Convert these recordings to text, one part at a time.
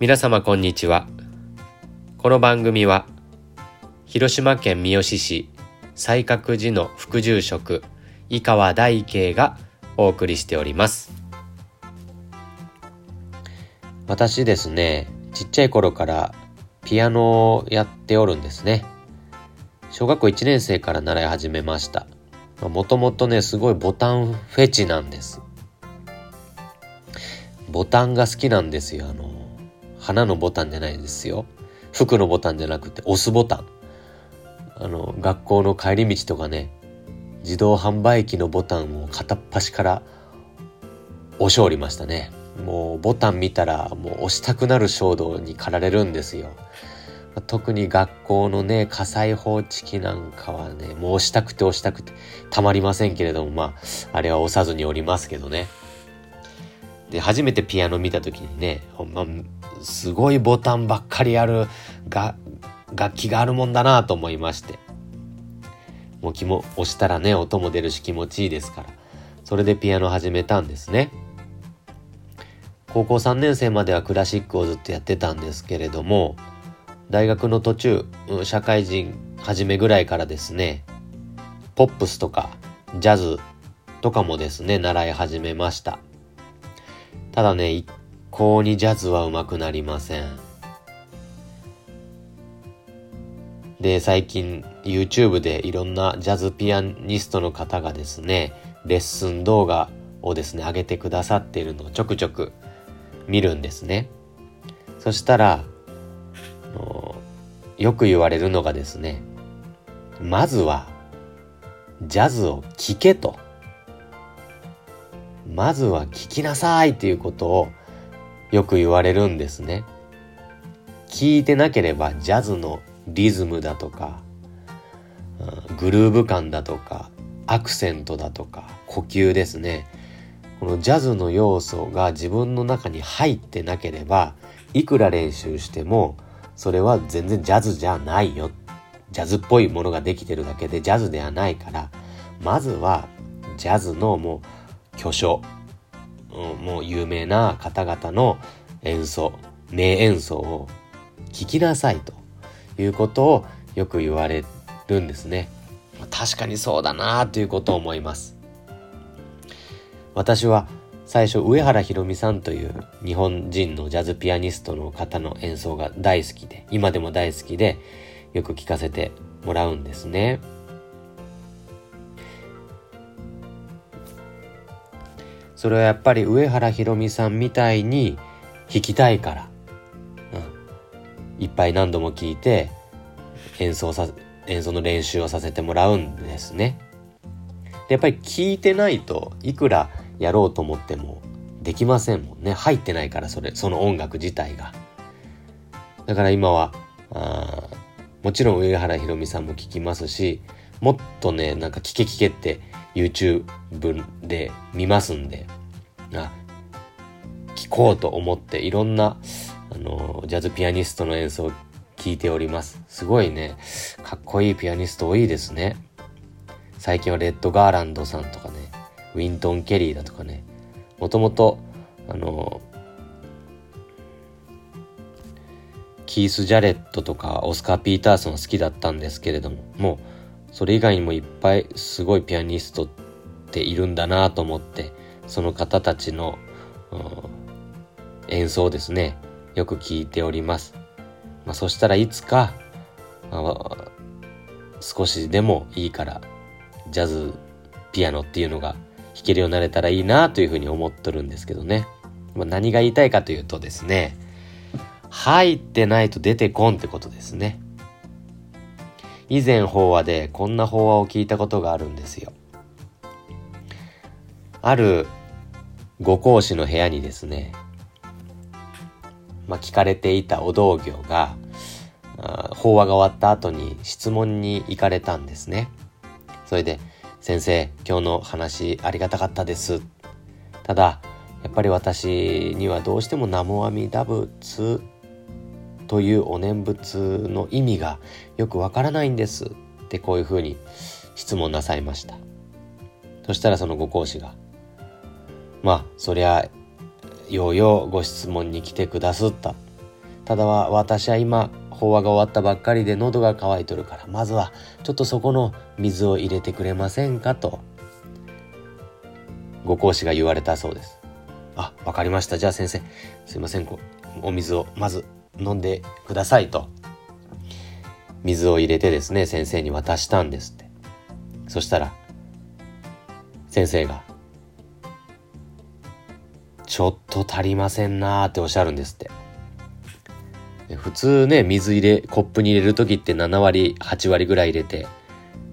皆様こんにちは。この番組は広島県三次市西角寺の副住職井川大慶がお送りしております。私ですねちっちゃい頃からピアノをやっておるんですね。小学校1年生から習い始めました。もともとねすごいボタンフェチなんです。ボタンが好きなんですよあの花のボタンじゃないですよ。服のボタンじゃなくて押すボタン。あの学校の帰り道とかね自動販売機のボタンを片っ端から押しおりましたね。もうボタン見たらもう押したくなる衝動に駆られるんですよ。特に学校のね火災報知器なんかはねもう押したくて押したくてたまりませんけれどもまああれは押さずにおりますけどね。で初めてピアノ見た時にねほんますごいボタンばっかりあるが楽器があるもんだなと思いまして。もう気も押したらね音も出るし気持ちいいですから。それでピアノ始めたんですね。高校3年生まではクラシックをずっとやってたんですけれども大学の途中社会人初めぐらいからですねポップスとかジャズとかもですね習い始めました。ただね一向にジャズは上手くなりません。で、最近 YouTube でいろんなジャズピアニストの方がですね、レッスン動画をですね、上げてくださっているのをちょくちょく見るんですね。そしたら、よく言われるのがですね、まずは、ジャズを聴けと。まずは聴きなさいっていうことをよく言われるんですね。聞いてなければジャズのリズムだとか、グルーヴ感だとか、アクセントだとか、呼吸ですね。このジャズの要素が自分の中に入ってなければ、いくら練習しても、それは全然ジャズじゃないよ。ジャズっぽいものができてるだけでジャズではないから、まずはジャズのもう巨匠、もう有名な方々の演奏名演奏を聞きなさいということをよく言われるんですね。確かにそうだなということを思います。私は最初上原ひろみさんという日本人のジャズピアニストの方の演奏が大好きで今でも大好きでよく聞かせてもらうんですね。それはやっぱり上原ひろみさんみたいに弾きたいから、うん、いっぱい何度も聞いて演奏さ演奏の練習をさせてもらうんですね。でやっぱり聞いてないといくらやろうと思ってもできませんもんね入ってないからそれその音楽自体が。だから今はあもちろん上原ひろみさんも聞きますしもっとねなんか聞け聞けって YouTube で見ますんで、あ、聞こうと思っていろんな、あの、ジャズピアニストの演奏を聞いております。すごいね、かっこいいピアニスト多いですね。最近はレッド・ガーランドさんとかね、ウィントン・ケリーだとかね、もともと、あの、キース・ジャレットとかオスカー・ピーターソン好きだったんですけれども、もうそれ以外にもいっぱいすごいピアニストっているんだなと思ってその方たちの、演奏ですね。よく聞いております、まあ、そしたらいつか、少しでもいいからジャズピアノっていうのが弾けるようになれたらいいなというふうに思っとるんですけどね、まあ、何が言いたいかというとですね入ってないと出てこんってことですね。以前法話でこんな法話を聞いたことがあるんですよ。あるご講師の部屋にですね、まあ、聞かれていたお道業が、法話が終わった後に質問に行かれたんですね。それで、先生、今日の話ありがたかったです。ただ、やっぱり私にはどうしても南無阿弥陀仏というお念仏の意味がよくわからないんです。ってこういうふうに質問なさいました。そしたらそのご講師がまあそりゃようようご質問に来てくださった。ただは私は今法話が終わったばっかりで喉が渇いとるからまずはちょっとそこの水を入れてくれませんかと。ご講師が言われたそうです。あわかりました。じゃあ先生すいません。お水をまず飲んでくださいと。水を入れてですね先生に渡したんですって。そしたら先生が「ちょっと足りませんな」っておっしゃるんですって。普通ね水入れコップに入れる時って7割8割ぐらい入れて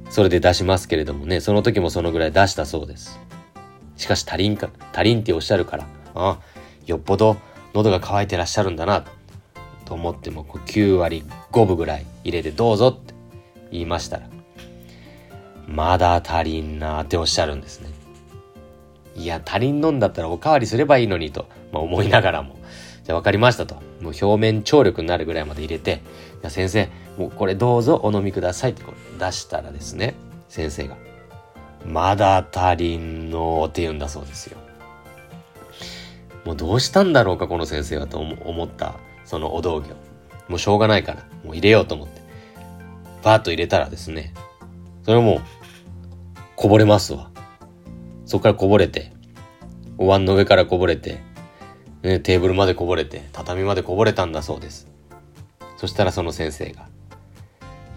それで出しますけれどもねその時もそのぐらい出したそうです。しかし足りんか足りんっておっしゃるからあよっぽど喉が渇いてらっしゃるんだな。と思っても9割5分ぐらい入れてどうぞって言いましたらまだ足りんなっておっしゃるんですねいや足りんのんだったらおかわりすればいいのにと、まあ、思いながらもじゃあ分かりましたと。もう表面張力になるぐらいまで入れて、じゃあ先生、もうこれどうぞお飲みくださいってこう出したらですね、先生が、まだ足りんのって言うんだそうですよ。もうどうしたんだろうか、この先生はと思った、そのお道具をもうしょうがないから、もう入れようと思って。バーッと入れたらですね、それもう、こぼれますわ。そっからこぼれて、お椀の上からこぼれて、ね、テーブルまでこぼれて、畳までこぼれたんだそうです。そしたらその先生が、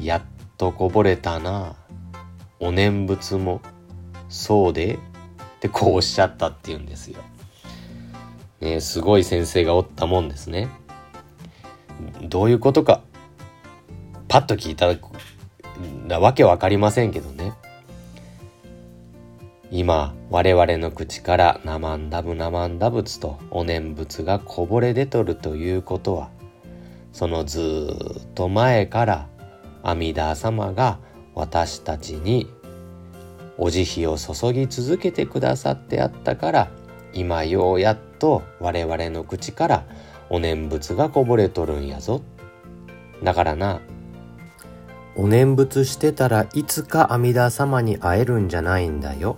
やっとこぼれたな。お念仏も、そうで、ってこうおっしゃったって言うんですよ。ねすごい先生がおったもんですね。どういうことか、パッと聞いたらわけわかりませんけどね。今我々の口からナマンダブナマンダ仏とお念仏がこぼれ出とるということはそのずっと前から阿弥陀様が私たちにお慈悲を注ぎ続けてくださってあったから今ようやっと我々の口からお念仏がこぼれとるんやぞ。だからな。お念仏してたらいつか阿弥陀様に会えるんじゃないんだよ。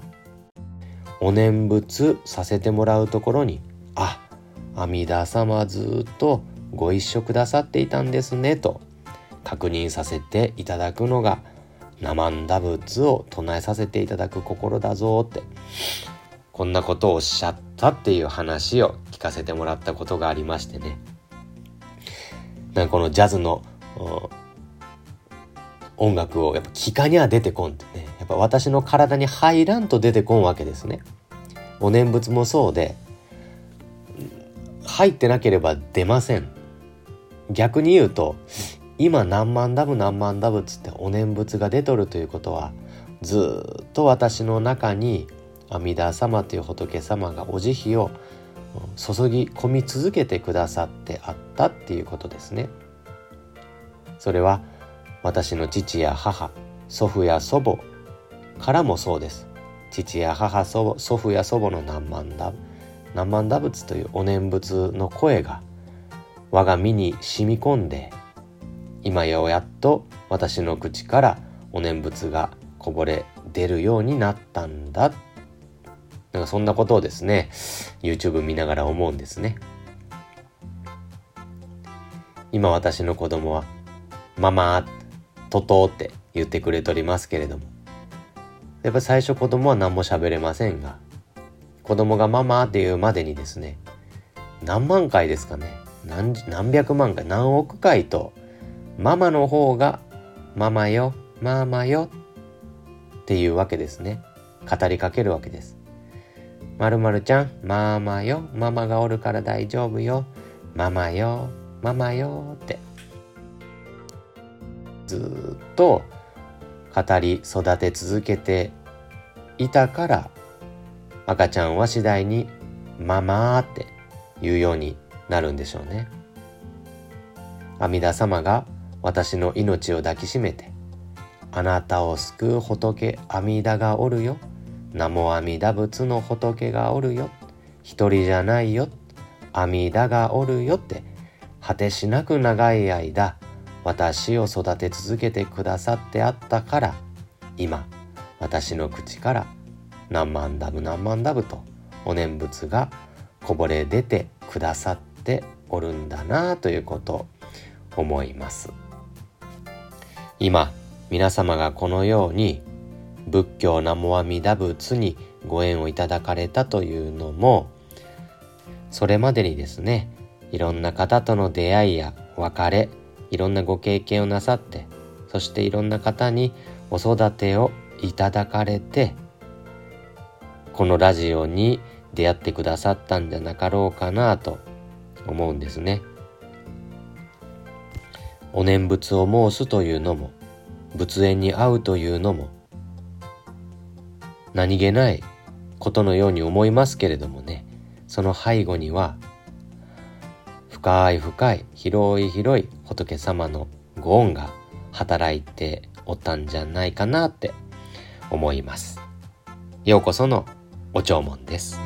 お念仏させてもらうところにあ阿弥陀様ずっとご一緒くださっていたんですねと確認させていただくのが生んだ仏を唱えさせていただく心だぞってこんなことをおっしゃったっていう話を聞かせてもらったことがありましてねなんかこのジャズの音楽をやっぱ聞かには出てこんってねやっぱ私の体に入らんと出てこんわけですね。お念仏もそうで入ってなければ出ません。逆に言うと今何万ダブ何万ダブっつってお念仏が出とるということはずっと私の中に阿弥陀様という仏様がお慈悲を注ぎ込み続けてくださってあったっていうことですね。それは私の父や母祖父や祖母からもそうです父や母祖父や祖母の何万打何万打仏というお念仏の声が我が身に染み込んで今ようやっと私の口からお念仏がこぼれ出るようになったんだなんかそんなことをですね YouTube 見ながら思うんですね。今私の子供は「ママ」ととって言ってくれとりますけれども。やっぱ最初子供は何も喋れませんが子供がママっていうまでにですね何万回ですかね何何百万回何億回とママの方がママよママよっていうわけですね。語りかけるわけです。まるまるちゃんママよ。ママがおるから大丈夫よ。ママよ。ママよって。ずっと語り育て続けていたから赤ちゃんは次第に「ママ」って言うようになるんでしょうね。阿弥陀様が私の命を抱きしめて「あなたを救う仏阿弥陀がおるよ」「南無阿弥陀仏の仏がおるよ」「一人じゃないよ」「阿弥陀がおるよ」って果てしなく長い間私を育て続けてくださってあったから今私の口から何万ダブ何万ダブとお念仏がこぼれ出てくださっておるんだなということを思います。今皆様がこのように仏教南無阿弥陀仏にご縁をいただかれたというのもそれまでにですねいろんな方との出会いや別れいろんなご経験をなさってそしていろんな方にお育てをいただかれてこのラジオに出会ってくださったんじゃなかろうかなと思うんですね。お念仏を申すというのも仏縁に会うというのも何気ないことのように思いますけれどもねその背後には深い深い広い広い仏様のご恩が働いておったんじゃないかなって思います。ようこそのお弔問です。